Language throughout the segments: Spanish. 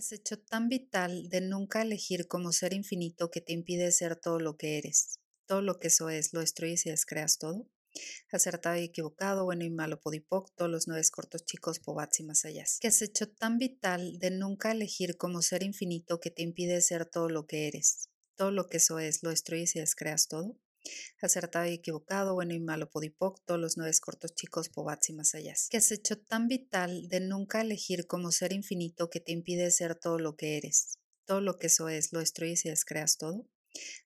Es hecho tan vital de nunca elegir como ser infinito que te impide ser todo lo que eres. Todo lo que eso es, lo destruyes y descreas todo. Acertado y equivocado, bueno y malo, podipoc, todos los nueve cortos chicos, pobats y más allá. Que es hecho tan vital de nunca elegir como ser infinito que te impide ser todo lo que eres. Todo lo que eso es, lo destruyes y descreas todo acertado y equivocado, bueno y malo, podipoc, todos los nueve cortos chicos, pobats y más allá. Que has hecho tan vital de nunca elegir como ser infinito que te impide ser todo lo que eres. Todo lo que eso es, lo destruyes y descreas todo.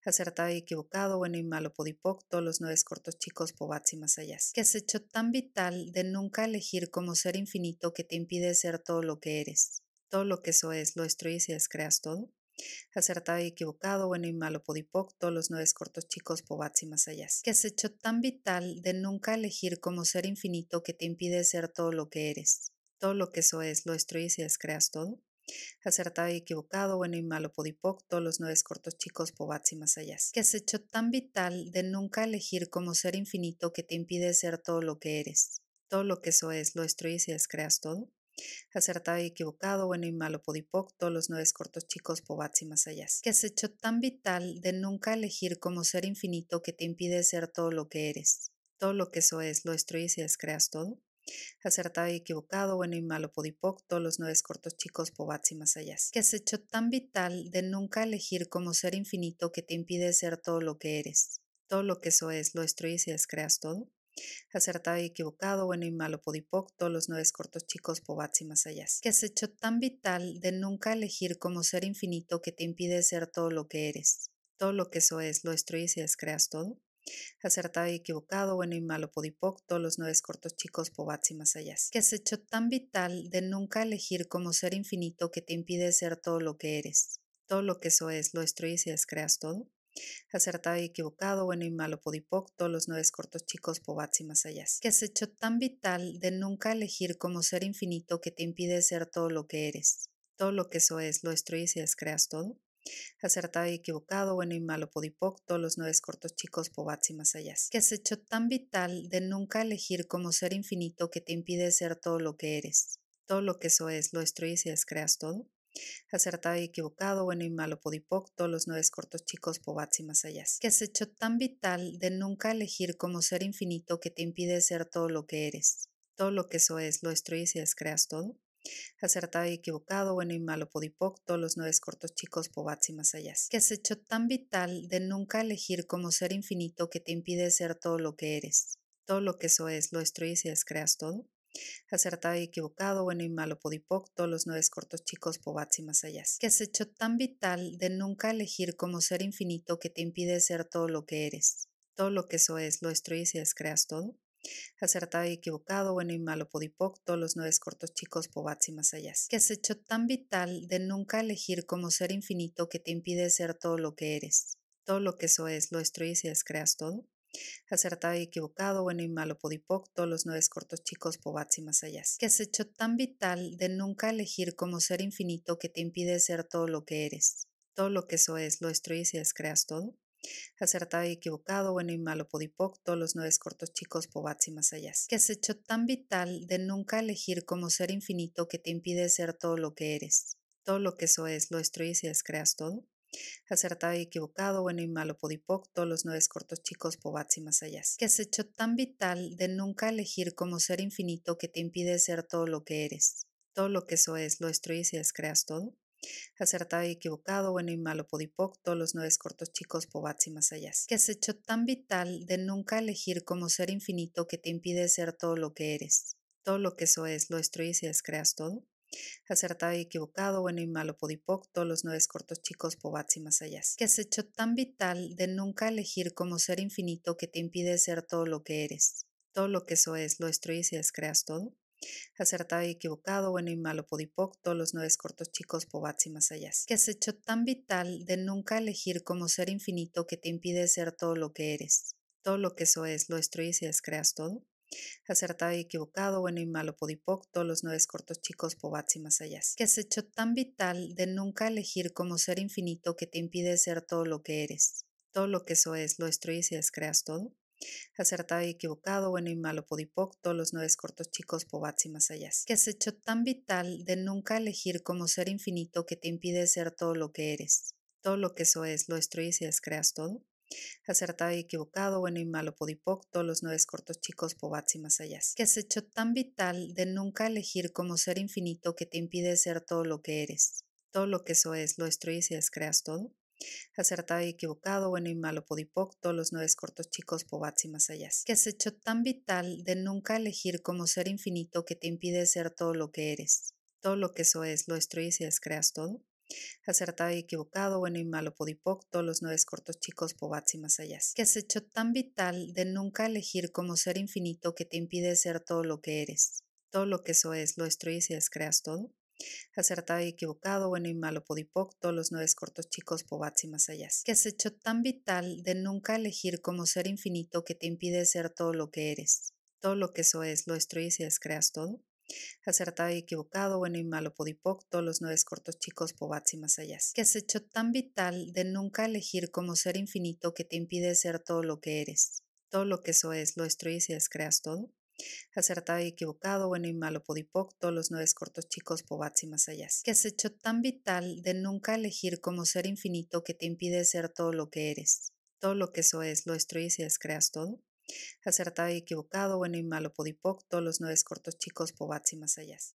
Acertado y equivocado, bueno y malo, podipoc, todos los nueve cortos chicos, pobats y más allá. Que has hecho tan vital de nunca elegir como ser infinito que te impide ser todo lo que eres. Todo lo que eso es, lo destruyes y descreas todo acertado y equivocado, bueno y malo, podipoc, todos los nueve cortos chicos, pobats y más allá. Que has hecho tan vital de nunca elegir como ser infinito que te impide ser todo lo que eres. Todo lo que eso es, lo destruyes y descreas todo. Acertado y equivocado, bueno y malo, podipoc, todos los nueve cortos chicos, pobats y más allá. Que has hecho tan vital de nunca elegir como ser infinito que te impide ser todo lo que eres. Todo lo que eso es, lo destruyes y descreas todo acertado y equivocado, bueno y malo, podipoc, todos los nueve cortos chicos, pobats y más allá. Que has hecho tan vital de nunca elegir como ser infinito que te impide ser todo lo que eres. Todo lo que eso es, lo destruyes y descreas todo. Acertado y equivocado, bueno y malo, podipoc, todos los nueve cortos chicos, pobats y más allá. Que has hecho tan vital de nunca elegir como ser infinito que te impide ser todo lo que eres. Todo lo que eso es, lo destruyes y descreas todo acertado y equivocado, bueno y malo, podipoc, todos los nueve cortos chicos, pobats y más allá. Que has hecho tan vital de nunca elegir como ser infinito que te impide ser todo lo que eres. Todo lo que eso es, lo destruyes y descreas todo. Acertado y equivocado, bueno y malo, podipoc, todos los nueve cortos chicos, pobats y más allá. Que has hecho tan vital de nunca elegir como ser infinito que te impide ser todo lo que eres. Todo lo que eso es, lo destruyes y descreas todo acertado y equivocado, bueno y malo, podipoc, todos los nueve cortos chicos, pobats y más allá. Que has hecho tan vital de nunca elegir como ser infinito que te impide ser todo lo que eres. Todo lo que eso es, lo destruyes y descreas todo. Acertado y equivocado, bueno y malo, podipoc, todos los nueve cortos chicos, pobats y más allá. Que has hecho tan vital de nunca elegir como ser infinito que te impide ser todo lo que eres. Todo lo que eso es, lo destruyes y descreas todo acertado y equivocado, bueno y malo, podipoc, todos los nueve cortos chicos, pobats y más allá. Que has hecho tan vital de nunca elegir como ser infinito que te impide ser todo lo que eres. Todo lo que eso es, lo destruyes y descreas todo. Acertado y equivocado, bueno y malo, podipoc, todos los nueve cortos chicos, pobats y más allá. Que has hecho tan vital de nunca elegir como ser infinito que te impide ser todo lo que eres. Todo lo que eso es, lo destruyes y descreas todo acertado y equivocado, bueno y malo, podipoc, todos los nueve cortos chicos, pobats y más allá. Que has hecho tan vital de nunca elegir como ser infinito que te impide ser todo lo que eres. Todo lo que eso es, lo destruyes y descreas todo. Acertado y equivocado, bueno y malo, podipoc, todos los nueve cortos chicos, pobats y más allá. Que has hecho tan vital de nunca elegir como ser infinito que te impide ser todo lo que eres. Todo lo que eso es, lo destruyes y descreas todo acertado y equivocado, bueno y malo, podipoc, todos los nueve cortos chicos, pobats y más allá. Que has hecho tan vital de nunca elegir como ser infinito que te impide ser todo lo que eres. Todo lo que eso es, lo destruyes y descreas todo. Acertado y equivocado, bueno y malo, podipoc, todos los nueve cortos chicos, pobats y más allá. Que has hecho tan vital de nunca elegir como ser infinito que te impide ser todo lo que eres. Todo lo que eso es, lo destruyes y descreas todo acertado y equivocado, bueno y malo, podipoc, todos los nueve cortos chicos, pobats y más allá. Que has hecho tan vital de nunca elegir como ser infinito que te impide ser todo lo que eres. Todo lo que eso es, lo destruyes y descreas todo. Acertado y equivocado, bueno y malo, podipoc, todos los nueve cortos chicos, pobats y más allá. Que has hecho tan vital de nunca elegir como ser infinito que te impide ser todo lo que eres. Todo lo que eso es, lo destruyes y descreas todo acertado y equivocado, bueno y malo, podipoc, todos los nueve cortos chicos, pobats y más allá. Que has hecho tan vital de nunca elegir como ser infinito que te impide ser todo lo que eres. Todo lo que eso es, lo destruyes y descreas todo. Acertado y equivocado, bueno y malo, podipoc, todos los nueve cortos chicos, pobats y más allá. Que has hecho tan vital de nunca elegir como ser infinito que te impide ser todo lo que eres. Todo lo que eso es, lo destruyes y descreas todo acertado y equivocado, bueno y malo, podipoc, todos los nueve cortos chicos, pobats y más allá. Que has hecho tan vital de nunca elegir como ser infinito que te impide ser todo lo que eres. Todo lo que eso es, lo destruyes y descreas todo. acertado y equivocado, bueno y malo, podipoc, todos los nueve cortos chicos, pobats y más allá. Que has hecho tan vital de nunca elegir como ser infinito que te impide ser todo lo que eres. Todo lo que eso es, lo destruyes y descreas todo. Acertado y equivocado, bueno y malo, podipoc, todos los nueve cortos chicos, pobats y más allá. Que has hecho tan vital de nunca elegir como ser infinito que te impide ser todo lo que eres. Todo lo que eso es, lo destruyes y descreas todo acertado y equivocado, bueno y malo, podipoc, todos los nueve cortos chicos, pobats y más allá. Que has hecho tan vital de nunca elegir como ser infinito que te impide ser todo lo que eres. Todo lo que eso es, lo destruyes y descreas todo. Acertado y equivocado, bueno y malo, podipoc, todos los nueve cortos chicos, pobats y más allá. Que has hecho tan vital de nunca elegir como ser infinito que te impide ser todo lo que eres. Todo lo que eso es, lo destruyes y descreas todo acertado y equivocado, bueno y malo, podipoc, todos los nueve cortos chicos, pobats y más allá. Que has hecho tan vital de nunca elegir como ser infinito que te impide ser todo lo que eres. Todo lo que eso es, lo destruyes y descreas todo. Acertado y equivocado, bueno y malo, podipoc, todos los nueve cortos chicos, pobats y más allá. Que has hecho tan vital de nunca elegir como ser infinito que te impide ser todo lo que eres. Todo lo que eso es, lo destruyes y descreas todo acertado y equivocado, bueno y malo, podipoc, todos los nueve cortos chicos, pobats y más allá. Que has hecho tan vital de nunca elegir como ser infinito que te impide ser todo lo que eres. Todo lo que eso es, lo destruyes y descreas todo. Acertado y equivocado, bueno y malo, podipoc, todos los nueve cortos chicos, pobats y más allá.